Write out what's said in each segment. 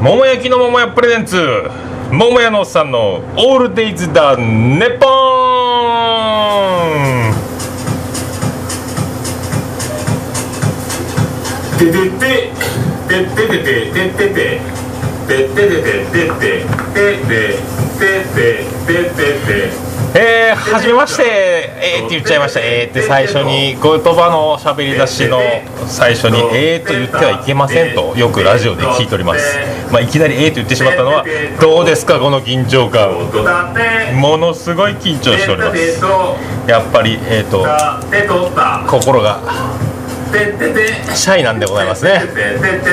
桃焼きの桃屋プレゼンツ。桃屋のおっさんの「オールデイズ・だネポン」てててててててててててててててててててえー、はじめまして。えーって言っちゃいました。えーって最初に言葉のしゃべり出しの最初にえーと言ってはいけませんとよくラジオで聞いております、まあ、いきなりえーと言ってしまったのはどうですかこの緊張感。ものすごい緊張しております。やっぱりえーと心がシャイなんでございますね。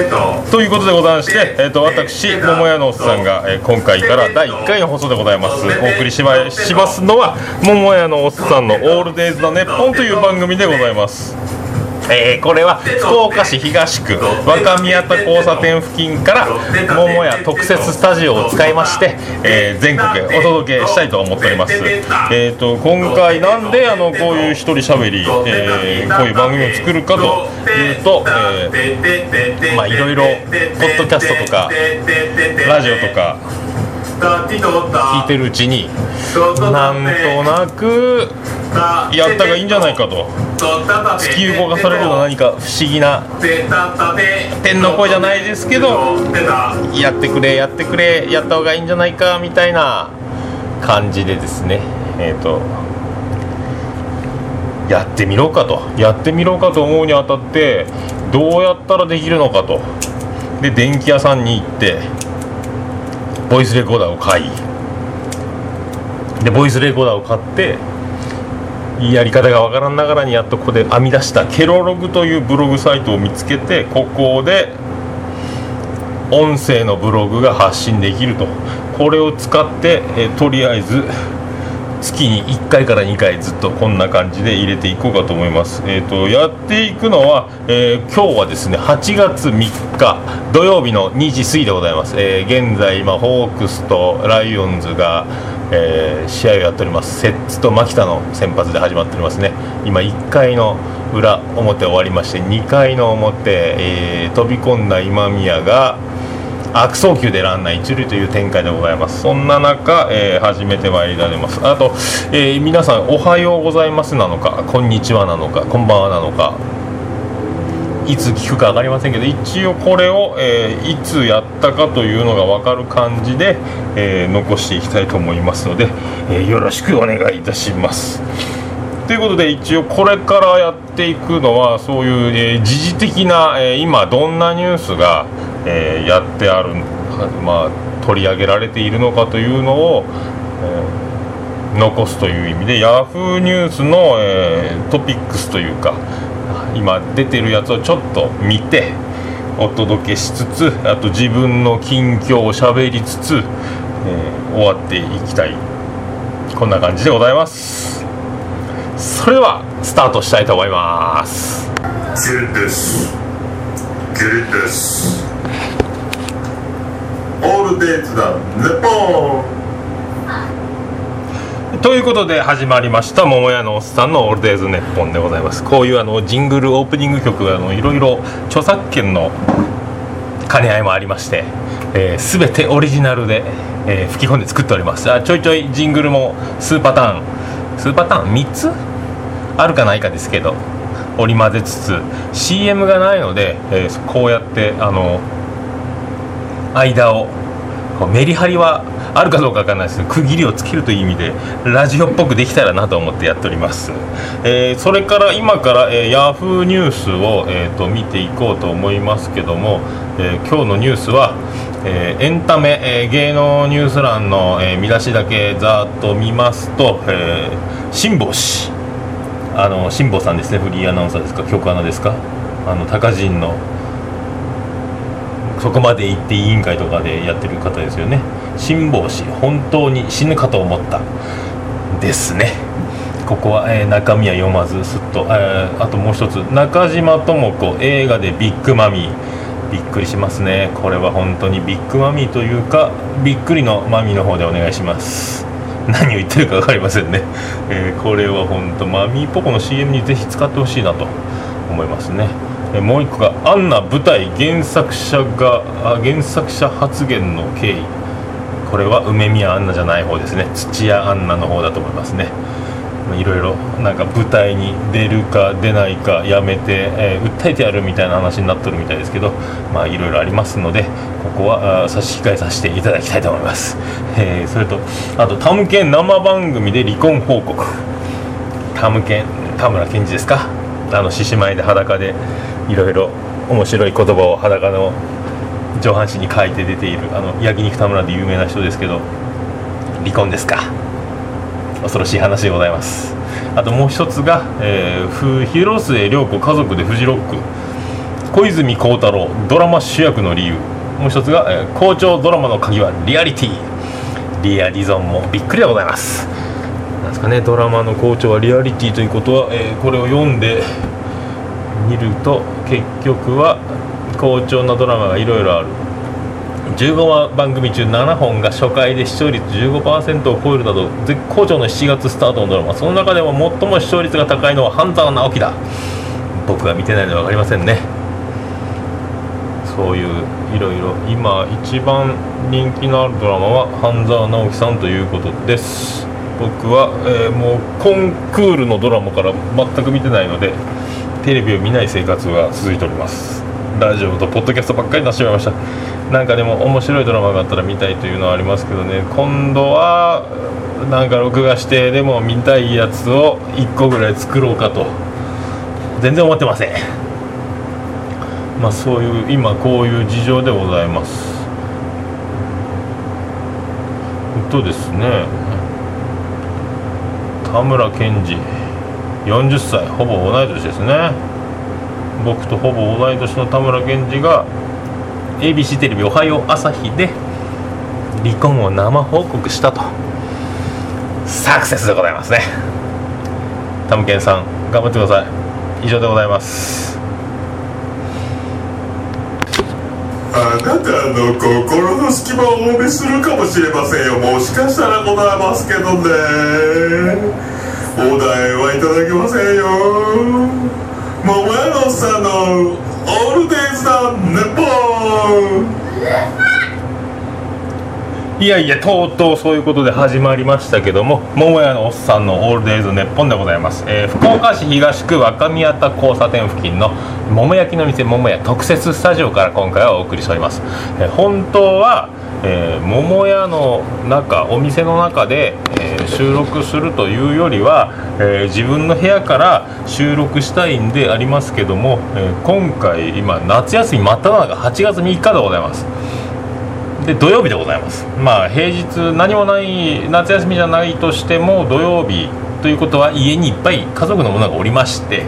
と。ということでございまして、えー、と私桃屋のおっさんが、えー今回から第1回の放送でございます。お送りしましますのは桃屋のおっさんの「オールデイズ・ザ・ネッポン」という番組でございますえーこれは福岡市東区若宮田交差点付近から桃屋特設スタジオを使いまして、えー全国へお届けしたいと思っております。えー、と今回なんであのこういう一人しゃべり、えーこういう番組を作るかというと、えーまあいろいろポッドキャストとかラジオとか聞いてるうちになんとなくやったがいいんじゃないかと。突き動かされるような何か不思議な天の声じゃないですけどやってくれやってくれやった方がいいんじゃないかみたいな感じでですね。えっ、とやってみろかと。やってみろかと思うにあたってどうやったらできるのかと。で電気屋さんに行ってボイスレコーダーを買い。でボイスレコーダーを買ってやり方がわからんながらにやっとここで編み出したケロログというブログサイトを見つけてここで音声のブログが発信できると。これを使って、えとりあえず月に1回から2回ずっとこんな感じで入れていこうかと思います、えー、とやっていくのは、えー今日はですね8月3日土曜日の2時過ぎでございます、えー現在今ホークスとライオンズが、えー試合をやっております。摂津と牧田の先発で始まっておりますね。今1回の裏表終わりまして2回の表、え飛び込んだ今宮が悪送球でランナー一塁という展開でございます。そんな中、えー始めてまいりられます。あと、えー皆さんおはようございますなのかこんにちはなのかこんばんはなのかいつ聞くか分かりませんけど一応これを、えーいつやったかというのが分かる感じで、えー残していきたいと思いますので、えーよろしくお願いいたします。ということで一応これからやっていくのはそういう、え時事的な、え今どんなニュースが、えーやってある、まあ、取り上げられているのかというのを、えー残すという意味で Yahoo ニュースの、えートピックスというか今出てるやつをちょっと見てお届けしつつあと自分の近況をしゃべりつつ、えー終わっていきたい。こんな感じでございます。それではスタートしたいと思いますキュルですキュルですオールデイズだ。ネポン。ということで始まりました。桃屋のおっさんの「オールデイズネッポン」でございます。こういうあのジングルオープニング曲あのいろいろ著作権の兼ね合いもありまして、えー、全てオリジナルで、えー吹き込んで作っております。あちょいちょいジングルも数パターン。数パターン？3つ？あるかないかですけど織り交ぜつつ CM がないので、えーこうやってあの間を。こうメリハリはあるかどうかわかんないです。けど区切りをつけるという意味でラジオっぽくできたらなと思ってやっております、えーそれから今から、えー、ヤフーニュースを、えーと見ていこうと思いますけども、えー今日のニュースは、えーエンタメ、えー芸能ニュース欄の、えー見出しだけざーっと見ますと、えー辛坊氏あの辛坊さんですね。フリーアナウンサーですか？局アナですか？あの高人のそこまで行って委員会とかでやってる方ですよね。辛坊氏本当に死ぬかと思った。ですね。ここは、えー中身は読まずすっと、えあともう一つ。中島智子映画でビッグマミー。びっくりしますね。これは本当にビッグマミーというかびっくりのマミーの方でお願いします。何を言ってるか分かりませんね、えーこれは本当マミーポコの CM にぜひ使ってほしいなと思いますね、えもう一個がアンナ舞台原作者が原作者発言の経緯。これは梅宮アンナじゃない方ですね。土屋アンナの方だと思いますね。いろいろなんか舞台に出るか出ないかやめて、えー訴えてやるみたいな話になっとるみたいですけどまあいろいろありますのでここは差し控えさせていただきたいと思います、えーそれとあとタムケン生番組で離婚報告。タムケン田村健二ですか？あの獅子舞で裸でいろいろ面白い言葉を裸の上半身に書いて出ているあの焼肉田村で有名な人ですけど離婚ですか？恐ろしい話でございます。あともう一つが、えー広末涼子家族でフジロック。小泉孝太郎ドラマ主役の理由。もう一つが、えー校長ドラマの鍵はリアリティ。リアリゾンもびっくりでございます。なんですかねドラマの校長はリアリティということは、えーこれを読んで見ると結局は好調なドラマがいろいろある。15話番組中7本が初回で視聴率15%を超えるなど絶好調の7月スタートのドラマ。その中でも最も視聴率が高いのは半沢直樹だ。僕が見てないので分かりませんね。そういういろいろ今一番人気のあるドラマは半沢直樹さんということです。僕は、えーもうコンクールのドラマから全く見てないのでテレビを見ない生活が続いております。ラジオとポッドキャストばっかりなってしまいました。なんかでも面白いドラマがあったら見たいというのはありますけどね。今度はなんか録画してでも見たいやつを1個ぐらい作ろうかと。全然思ってません。まあそういう今こういう事情でございます。とですね。田村健二。40歳ほぼ同い年ですね。僕とほぼ同い年の田村健二が ABC テレビ「おはよう朝日」で離婚を生報告したと。サクセスでございますね。タムケンさん頑張ってください。以上でございます。あなたの心の隙間をお見するかもしれませんよ。もしかしたらございますけどね。お題はいただけませんよ。桃屋のおっさんのオールデイズだネポンいやいやとうとうそういうことで始まりましたけども桃屋のおっさんのオールデイズネッポンでございます、えー福岡市東区若宮田交差点付近の桃焼きの店桃屋特設スタジオから今回はお送りしております、えー本当は、えー桃屋の中お店の中で、えー収録するというよりは、えー自分の部屋から収録したいんでありますけども、え今回今夏休み真っ只中8月3日でございます。で土曜日でございます。まあ平日何もない夏休みじゃないとしても土曜日ということは家にいっぱい家族の者がおりまして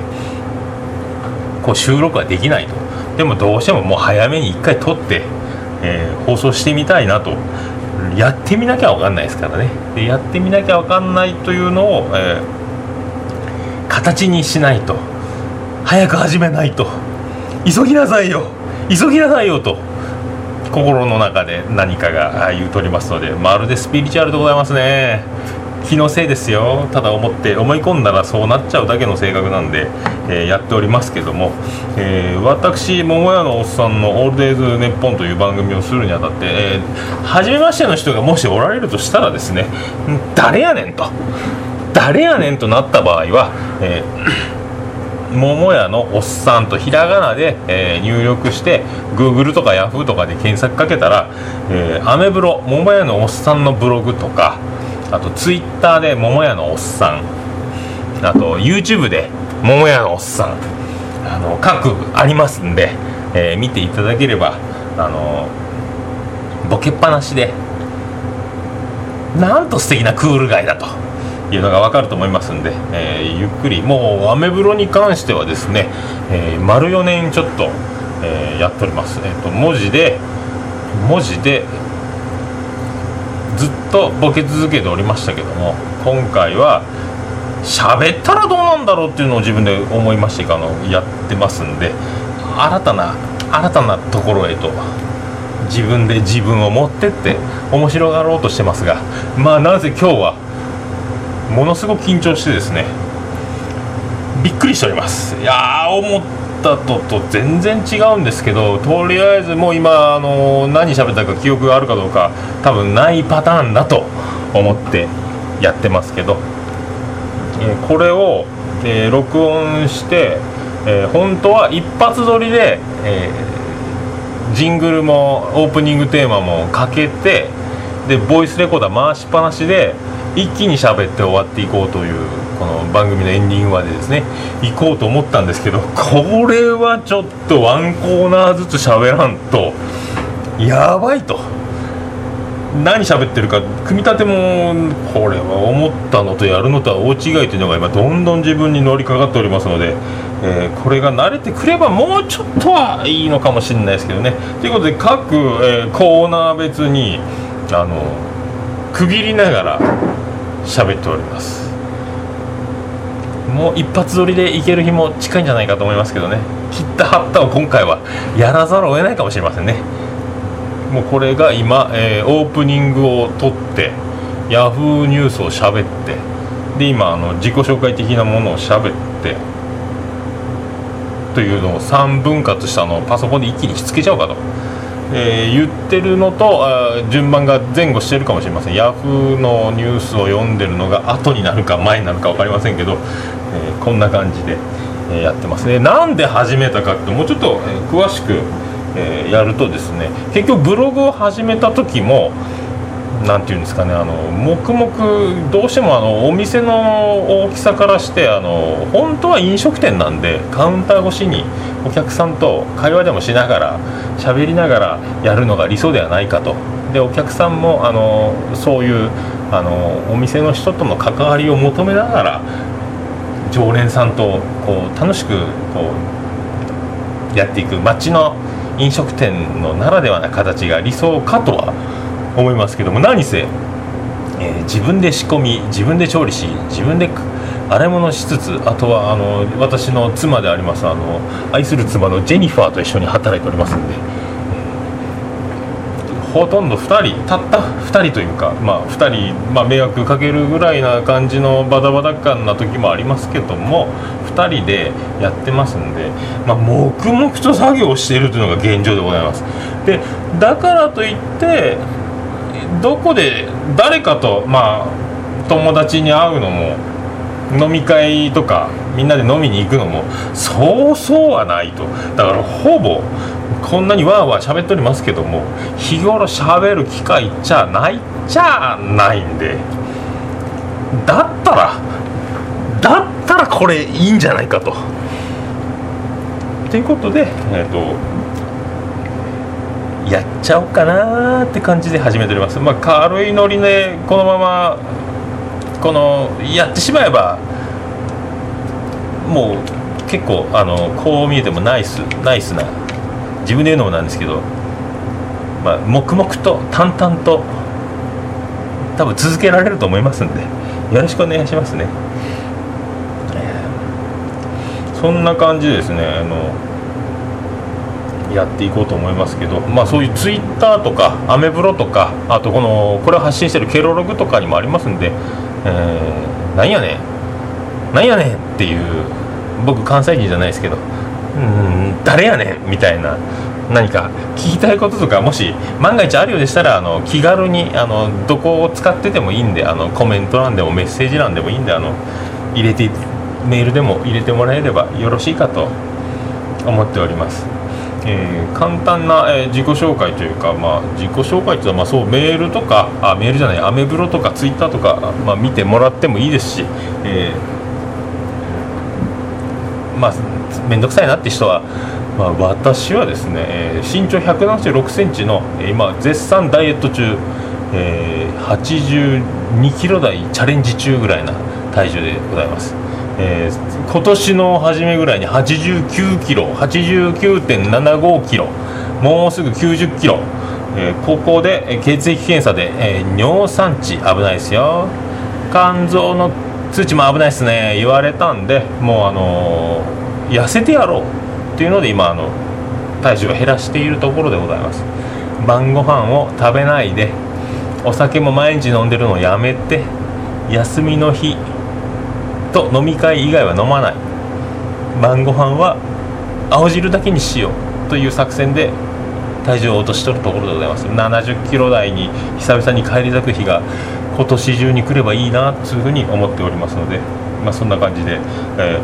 こう収録はできないと。でもどうしてももう早めに1回撮って、えー放送してみたいなと。やってみなきゃ分かんないですからね。でやってみなきゃ分かんないというのを、えー形にしないと。早く始めないと。急ぎなさいよ。急ぎなさいよと。心の中で何かが言うとりますのでまるでスピリチュアルでございますね。気のせいですよ。ただ思って思い込んだらそうなっちゃうだけの性格なんで、えーやっておりますけども、えー私桃屋のおっさんの「オールデイズ・ネッポン」という番組をするにあたって、えー初めましての人がもしおられるとしたらですね誰やねんと。誰やねんとなった場合は、えー 桃屋のおっさんとひらがなで、えー入力して Google とか Yahoo とかで検索かけたら、えーアメブロ桃屋のおっさんのブログとかあと Twitter で桃屋のおっさん。あと YouTube で桃屋のおっさん。あの各ありますんで、えー見ていただければあのボケっぱなしでなんと素敵なクール街だと。いうのが分かると思いますんで、えーゆっくり。もうアメブロに関してはですね、えー丸4年ちょっと、えーやっております、えー、と文字で文字でずっとボケ続けておりましたけども今回は喋ったらどうなんだろうっていうのを自分で思いましてあのやってますんで新たな新たなところへと自分で自分を持ってって面白がろうとしてますがまあなぜ今日はものすごく緊張してですねびっくりしております。いやー思ったとと全然違うんですけどとりあえずもう今あの何喋ったか記憶があるかどうか多分ないパターンだと思ってやってますけど、えーこれを、えー録音して、えー本当は一発撮りで、えジングルもオープニングテーマもかけてでボイスレコーダー回しっぱなしで一気に喋って終わっていこうというこの番組のエンディングまでですね行こうと思ったんですけどこれはちょっとワンコーナーずつ喋らんとやばいと。何喋ってるか組み立てもこれは思ったのとやるのとは大違いというのが今どんどん自分に乗りかかっておりますので、えーこれが慣れてくればもうちょっとはいいのかもしれないですけどね。ということで各、えーコーナー別にあの区切りながら喋っております。もう一発撮りでいける日も近いんじゃないかと思いますけどね。切った貼ったを今回はやらざるを得ないかもしれませんね。もうこれが今、えーオープニングを撮ってヤフーニュースを喋ってで今あの自己紹介的なものを喋ってというのを3分割したのをパソコンで一気にひっつけちゃおうかと、えー言ってるのとあ順番が前後してるかもしれません。ヤフーのニュースを読んでるのが後になるか前になるか分かりませんけど、えーこんな感じで、えーやってます。ねなんで始めたかってもうちょっと、え詳しく、えやるとですね結局ブログを始めた時もなんていうんですかねあの黙々どうしてもあのお店の大きさからしてあの本当は飲食店なんでカウンター越しにお客さんと会話でもしながら喋りながらやるのが理想ではないかと。でお客さんもあのそういうあのお店の人との関わりを求めながら常連さんとこう楽しくこうやっていく街の飲食店のならではな形が理想かとは思いますけども何せ、えー自分で仕込み自分で調理し自分で洗い物しつつあとはあの私の妻でありますあの愛する妻のジェニファーと一緒に働いておりますんで、えーほとんど2人たった2人というか、まあ、2人、まあ、迷惑かけるぐらいな感じのバタバタ感な時もありますけども2人でやってますんで、まあ、黙々と作業をしているというのが現状でございます。でだからといってどこで誰かとまあ友達に会うのも飲み会とかみんなで飲みに行くのもそうそうはないと。だからほぼこんなにわーわー喋っておりますけども日頃喋る機会じゃないっちゃないんで。だったらだったらこれいいんじゃないかと。ということでえっ、とやっちゃおうかなーって感じで始めております。まあ軽いノリでこのままこのやってしまえばもう結構あのこう見えてもナイスナイスな自分で言うのもなんですけどまあ黙々と淡々と多分続けられると思いますんでよろしくお願いしますね、そんな感じでですね。あのやっていこうと思いますけど、まあ、そういうツイッターとかアメブロとかあとこのこれを発信してるケロログとかにもありますんで、えーなんやねんなんやねんっていう僕関西人じゃないですけどうん誰やねんみたいな何か聞きたいこととかもし万が一あるようでしたらあの気軽にあのどこを使っててもいいんであのコメント欄でもメッセージ欄でもいいんであの入れてメールでも入れてもらえればよろしいかと思っております。えー簡単な、えー自己紹介というか、まあ、自己紹介というのは、まあ、そうメールとかあメールじゃないアメブロとかツイッターとか、まあ、見てもらってもいいですし、えーまあ面倒くさいなって人は、まあ、私はですね、えー身長1 7 6センチの、今絶賛ダイエット中、えー82キロ台チャレンジ中ぐらいな体重でございます。えー今年の初めぐらいに89キロ89.75キロもうすぐ90キロ、えーここで血液検査で、えー尿酸値危ないですよ。肝臓の数値も危ないですね言われたんでもうあのー痩せてやろうっていうので今あの体重を減らしているところでございます。晩ご飯を食べないでお酒も毎日飲んでるのをやめて休みの日と飲み会以外は飲まない。晩ご飯は青汁だけにしようという作戦で体重を落としとるところでございます。70キロ台に久々に返り咲く日が今年中に来ればいいなというふうに思っておりますので、まあ、そんな感じで、え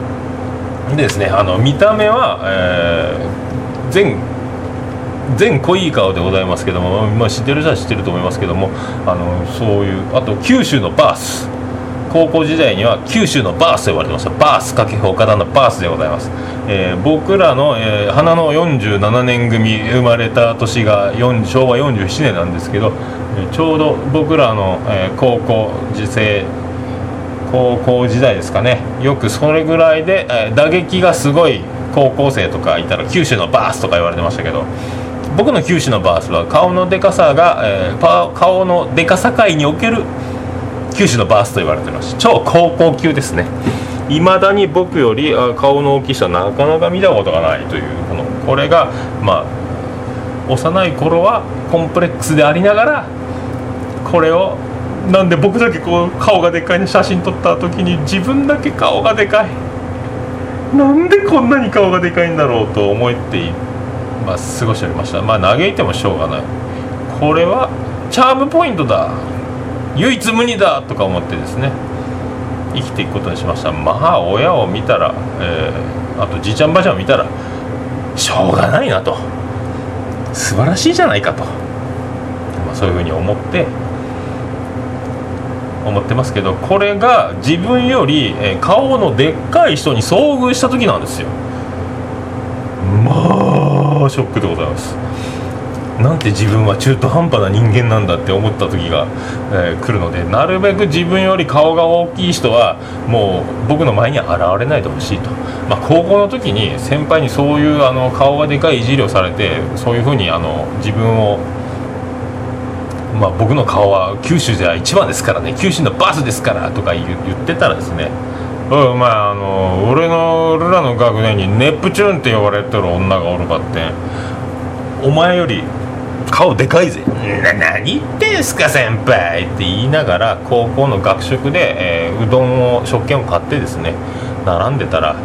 ー、でですねあの見た目は、えー、全全濃い顔でございますけども、まあ、知ってる人は知ってると思いますけどもあのそういうあと九州のバース。高校時代には九州のバースと呼ばれてました。バース掛布岡田のバースでございます、えー、僕らの、えー、花の47年組生まれた年が昭和47年なんですけど、えー、ちょうど僕らの、えー、高校時世高校時代ですかね。よくそれぐらいで、えー、打撃がすごい高校生とかいたら九州のバースとか言われてましたけど僕の九州のバースは顔のでかさが、えー、顔のでかさ界における九州のバースと言われてます。超高校級ですね。いまだに僕より顔の大きさなかなか見たことがないというこのこれがまあ幼い頃はコンプレックスでありながらこれをなんで僕だけこう顔がでかいの写真撮った時に自分だけ顔がでかい。なんでこんなに顔がでかいんだろうと思ってまあ、過ごしておりました。まあ嘆いてもしょうがない。これはチャームポイントだ。唯一無二だとか思ってですね生きていくことにしました。まあ親を見たら、えー、あとじいちゃんばあちゃんを見たらしょうがないなと。素晴らしいじゃないかと、まあ、そういうふうに思って思ってますけどこれが自分より、え顔のでっかい人に遭遇した時なんですよ。まあショックでございます。なんて自分は中途半端な人間なんだって思った時が、えー、来るのでなるべく自分より顔が大きい人はもう僕の前に現れないでほしいと、まあ、高校の時に先輩にそういうあの顔がでかいいじりをされてそういうふうにあの自分をまあ、僕の顔は九州では一番ですからね。九州のバスですからとか言ってたらですね。うんまああの俺の俺らの学年にネプチューンって呼ばれてる女がおるかってお前より顔でかいぜ。な何言ってんすか先輩って言いながら高校の学食で、えー、うどんを食券を買ってですね並んでたら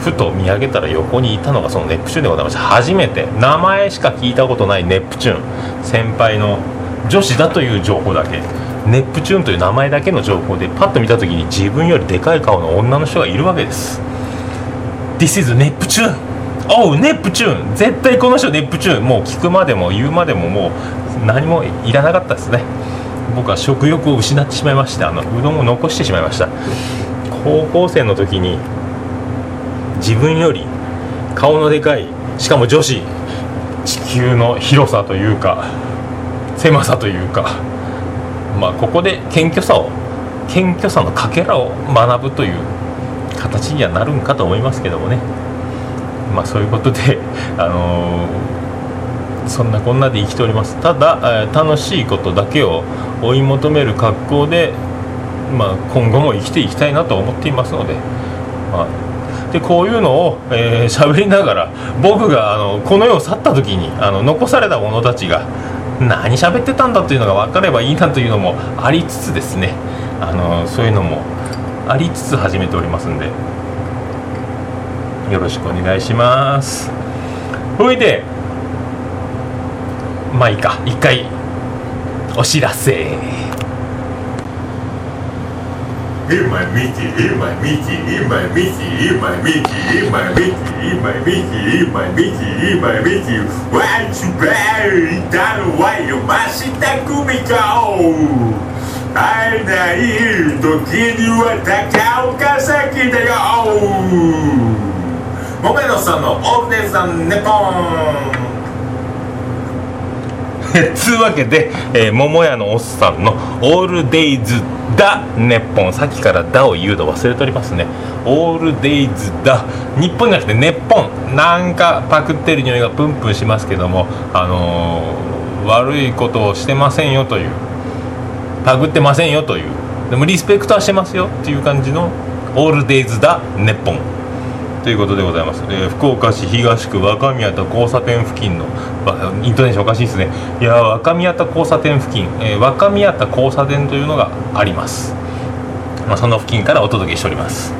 ふと見上げたら横にいたのがそのネプチューンでございました初めて名前しか聞いたことないネプチューン先輩の女子だという情報だけ。ネプチューンという名前だけの情報でパッと見た時に自分よりでかい顔の女の人がいるわけです。This is ネプチューンおうネプチューン。絶対この人ネプチューン。もう聞くまでも言うまでももう何もいらなかったですね。僕は食欲を失ってしまいましてあのうどんを残してしまいました。高校生の時に自分より顔のでかいしかも女子地球の広さというか狭さというかまあここで謙虚さを謙虚さのかけらを学ぶという形にはなるんかと思いますけどもね。まあ、そういうことで、あの、そんなこんなで生きておりますただ、え、楽しいことだけを追い求める格好で、まあ、今後も生きていきたいなと思っていますので,、まあ、でこういうのを喋、えー、りながら僕があのこの世を去った時にあの残された者たちが何喋ってたんだというのが分かればいいなというのもありつつですねあのそういうのもありつつ始めておりますんで。よろしくお願いします。ほいでまあい一回お知らせ。だよ桃屋のさんのオールデイズ・ザ・ネポン。つうわけで、えー、桃屋のおっさんの「オールデイズ・ダ・ネポン」さっきから「ダ」を言うの忘れておりますね「オールデイズ・ダ」日本じゃなくて「ネッポン」なんかパクってる匂いがプンプンしますけどもあのー、悪いことをしてませんよという。パクってませんよという。でもリスペクトはしてますよっていう感じの「オールデイズ・ダ・ネッポン」ということでございます、えー、福岡市東区若宮田交差点付近のイントネーションおかしいですね。いや若宮田交差点付近、えー、若宮田交差点というのがあります、まあ、その付近からお届けしております。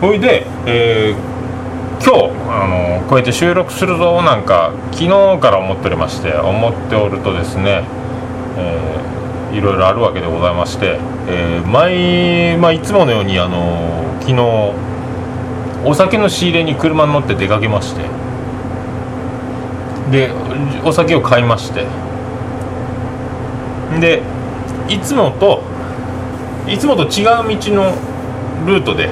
ほいで、えー、今日あのこうやって収録するぞなんか昨日から思っておりまして思っておるとですね、えーいろいろあるわけでございまして、えー毎、まあ、いつものようにあの昨日お酒の仕入れに車に乗って出かけまして。でお酒を買いまして。でいつもといつもと違う道のルートで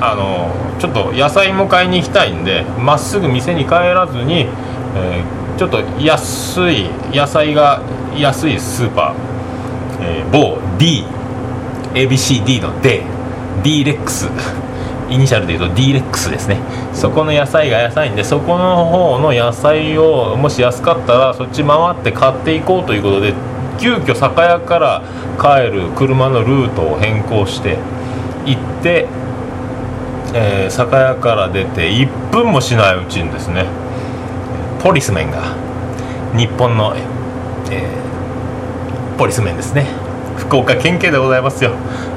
あのちょっと野菜も買いに行きたいんでまっすぐ店に帰らずに、えーちょっと安い野菜が安いスーパー、えー某 DABCD の D D レックスイニシャルで言うと D レックスですね。そこの野菜が安いんでそこの方の野菜をもし安かったらそっち回って買っていこうということで急遽酒屋から帰る車のルートを変更して行って、えー酒屋から出て1分もしないうちにですねポリスメンが日本の、えーポリスメンですね。福岡県警でございますよ。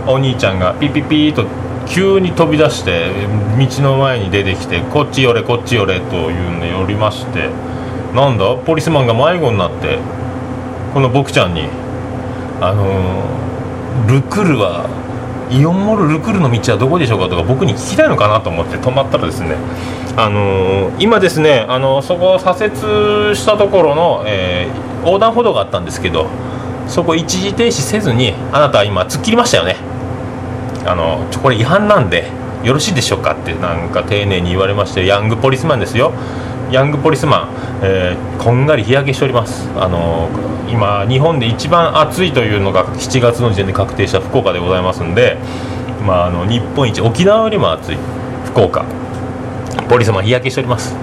お兄ちゃんがピピピーと急に飛び出して道の前に出てきてこっち寄れこっち寄れというんで寄りましてなんだ？ポリスマンが迷子になってこの僕ちゃんにあのールクルはイオンモールルクルの道はどこでしょうかとか僕に聞きたいのかなと思って止まったらですねあのー今ですねあのそこを左折したところの、えー横断歩道があったんですけどそこ一時停止せずにあなたは今突っ切りましたよね。あのちょこれ違反なんでよろしいでしょうかってなんか丁寧に言われましてヤングポリスマンですよ。ヤングポリスマン、えーこんがり日焼けしております。あの今日本で一番暑いというのが7月の時点で確定した福岡でございますんで、まあ、あの日本一沖縄よりも暑い福岡。ポリスマン日焼けしております。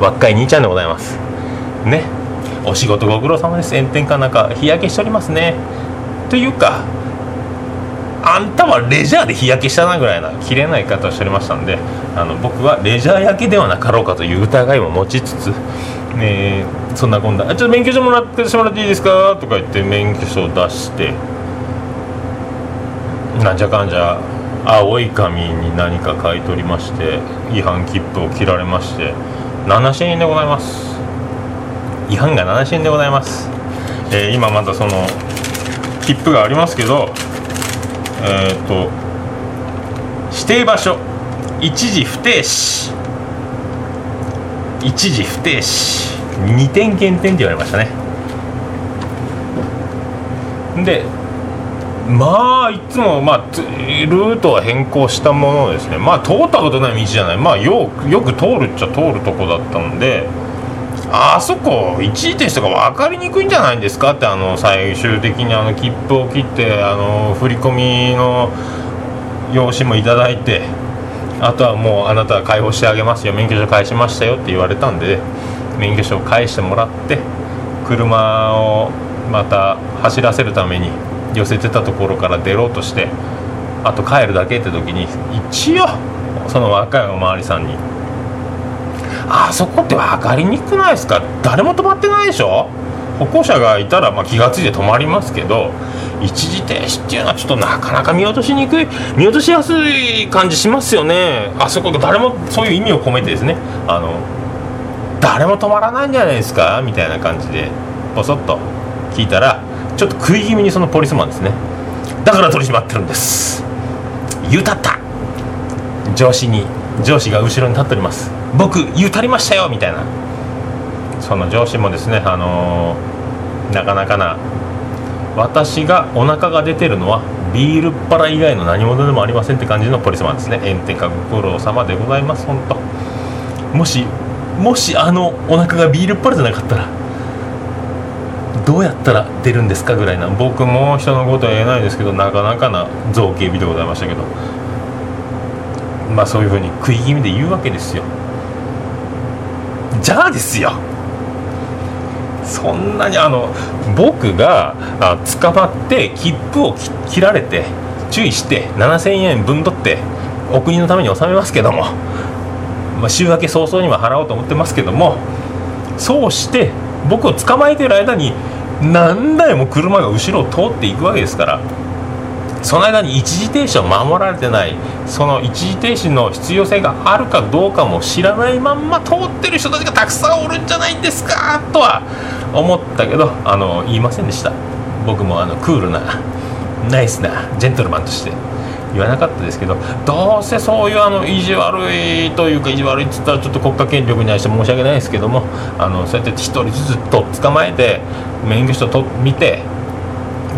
若い兄ちゃんでございます。ね。お仕事ご苦労様です。炎天下なんか日焼けしておりますね。というかあんたはレジャーで日焼けしたなぐらいな綺麗な言い方をしておりましたんであの僕はレジャー焼けではなかろうかという疑いも持ちつつ、ね、そんなこんな「ちょっと免許証もらってもらっていいですか?」とか言って免許証を出してなんじゃかんじゃ青い紙に何か書いておりまして違反切符を切られまして7000円でございます違反が7000円でございます、えー今まだその切符がありますけどえー、と指定場所。一時不停止。一時不停止。2点減点って言われましたね。でまあいつも、まあ、ルートは変更したものですね。まあ通ったことない道じゃない。まあよよく通るっちゃ通るとこだったのであそこ一時停止とか分かりにくいんじゃないんですかってあの最終的にあの切符を切ってあの振り込みの用紙もいただいてあとはもうあなたは解放してあげますよ免許証返しましたよって言われたんで免許証返してもらって車をまた走らせるために寄せてたところから出ろうとしてあと帰るだけって時に一応その若いお巡りさんにあそこって分かりにくくないですか？誰も止まってないでしょ？歩行者がいたらま気が付いて止まりますけど一時停止っていうのはちょっとなかなか見落としにくい見落としやすい感じしますよね。あそこ誰もそういう意味を込めてですね。あの誰も止まらないんじゃないですか？みたいな感じでポソッと聞いたらちょっと食い気味にそのポリスマンですね。だから取り締まってるんです。言うたった。上司に上司が後ろに立っております。僕言うたりましたよみたいな。その上司もですねあのーなかなかな。私がお腹が出てるのはビールっ腹以外の何物でもありませんって感じのポリスマンですね。炎天下ご苦労様でございます本当もしもしあのお腹がビールっ腹じゃなかったらどうやったら出るんですかぐらいな。僕も人のことは言えないですけどなかなかな造形美でございましたけど。まあそういうふうに食い気味で言うわけですよ。じゃあですよ。そんなにあの僕があ捕まって切符を切られて注意して7000円分取ってお国のために納めますけども、まあ、週明け早々には払おうと思ってますけどもそうして僕を捕まえてる間に何台も車が後ろを通っていくわけですからその間に一時停止を守られてないその一時停止の必要性があるかどうかも知らないまんま通ってる人たちがたくさんおるんじゃないんですかとは思ったけどあの言いませんでした。僕もあのクールなナイスなジェントルマンとして。言わなかったですけどどうせそういうあの意地悪いというか意地悪いっつったらちょっと国家権力に対して申し訳ないですけどもあのそうやって一人ずつと捕まえて免許証と見て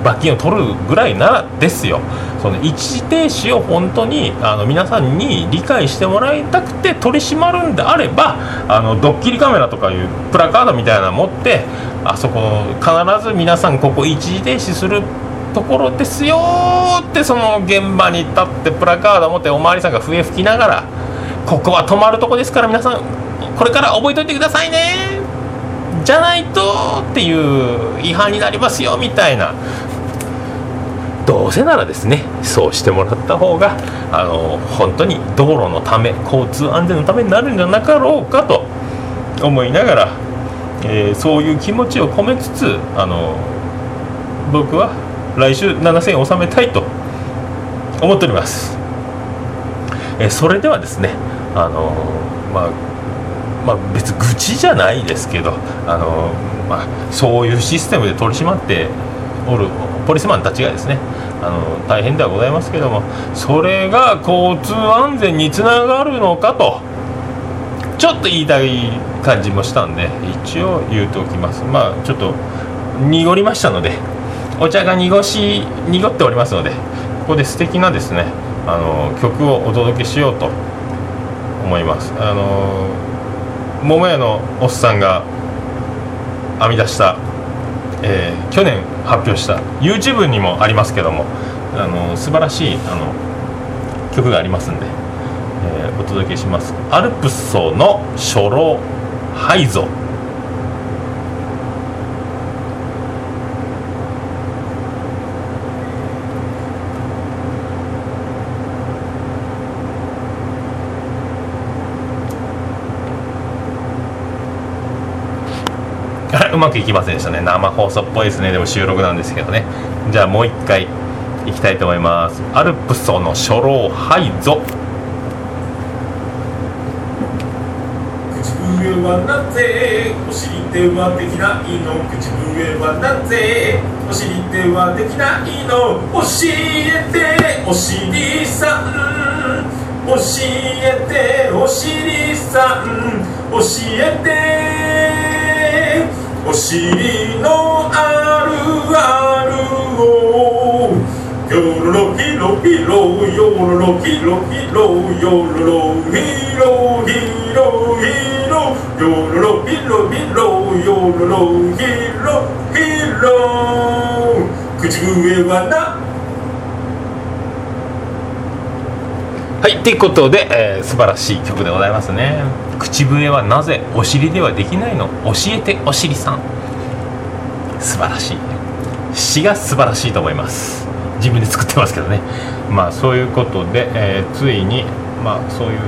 罰金を取るぐらいならですよ。その一時停止を本当にあの皆さんに理解してもらいたくて取り締まるんであればあのドッキリカメラとかいうプラカードみたいなの持ってあそこ必ず皆さんここ一時停止するところですよってその現場に立ってプラカード持ってお巡りさんが笛吹きながらここは止まるとこですから皆さんこれから覚えておいてくださいね。じゃないとっていう違反になりますよみたいな。どうせならですねそうしてもらった方があの本当に道路のため交通安全のためになるんじゃなかろうかと思いながら、えーそういう気持ちを込めつつあの僕は来週7000円納めたいと思っております、えーそれではですねあのまあまあ、別愚痴じゃないですけどあの、まあ、そういうシステムで取り締まっておるポリスマンたちがですねあの大変ではございますけどもそれが交通安全につながるのかとちょっと言いたい感じもしたんで一応言うときます。まあちょっと濁りましたのでお茶が濁し濁っておりますのでここで素敵なですねあの曲をお届けしようと思います。あの桃屋のおっさんが編み出した、えー去年発表した YouTube にもありますけどもあの素晴らしいあの曲がありますんで、えーお届けします。アルプスソの初老ハイゾうまくいきませんでしたね。生放送っぽいですね。でも収録なんですけどね。じゃあもう一回いきたいと思います。アルプソの初老ハイゾ口笛はなぜお尻手はできないの？口笛はなぜお尻手はできないの？教えてお尻さん。教えてお尻さん。教えてお尻のあるあるをよろろろひろよろろろひろよろろひろひろよろろひろひろよろろひろ口笛はなはい、ということで、えー、素晴らしい曲でございますね。口笛はなぜお尻ではできないの？教えてお尻さん。素晴らしい。詩が素晴らしいと思います。自分で作ってますけどね。まあそういうことで、えーついにまあそういう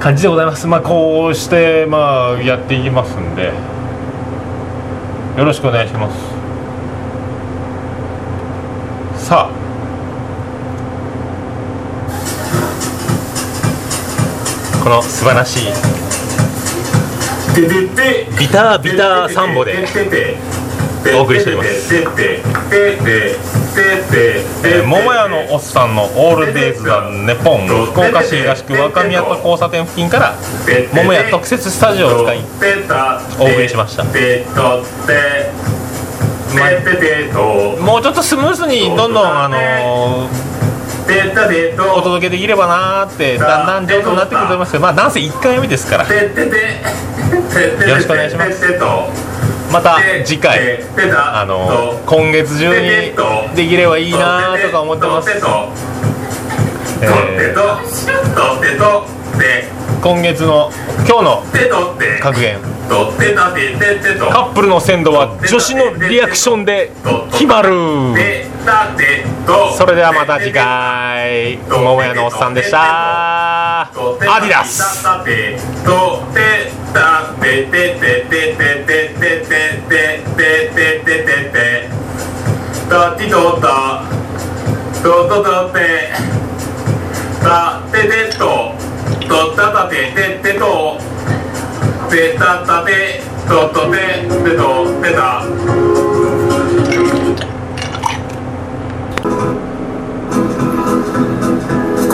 感じでございます。まあこうしてまあやっていきますんでよろしくお願いします。さあこの素晴らしいビタービターサンボでお送りしております。桃屋のおっさんの「オールデイズ・ザ・ネポン」福岡市東区若宮と交差点付近から桃屋特設スタジオを使いお送りしました。もうちょっとスムーズにどんどんあのーお届けできればなーってだんだん上手になってくると思いますけどまあなんせ1回目ですからよろしくお願いしますまた次回あの今月中にできればいいなーとか思ってますえー今月の今日の格言カップルの鮮度は女子のリアクションで決まるそれではまた次回桃屋のおっさんでした。アディダス。タタテトトテテトテタ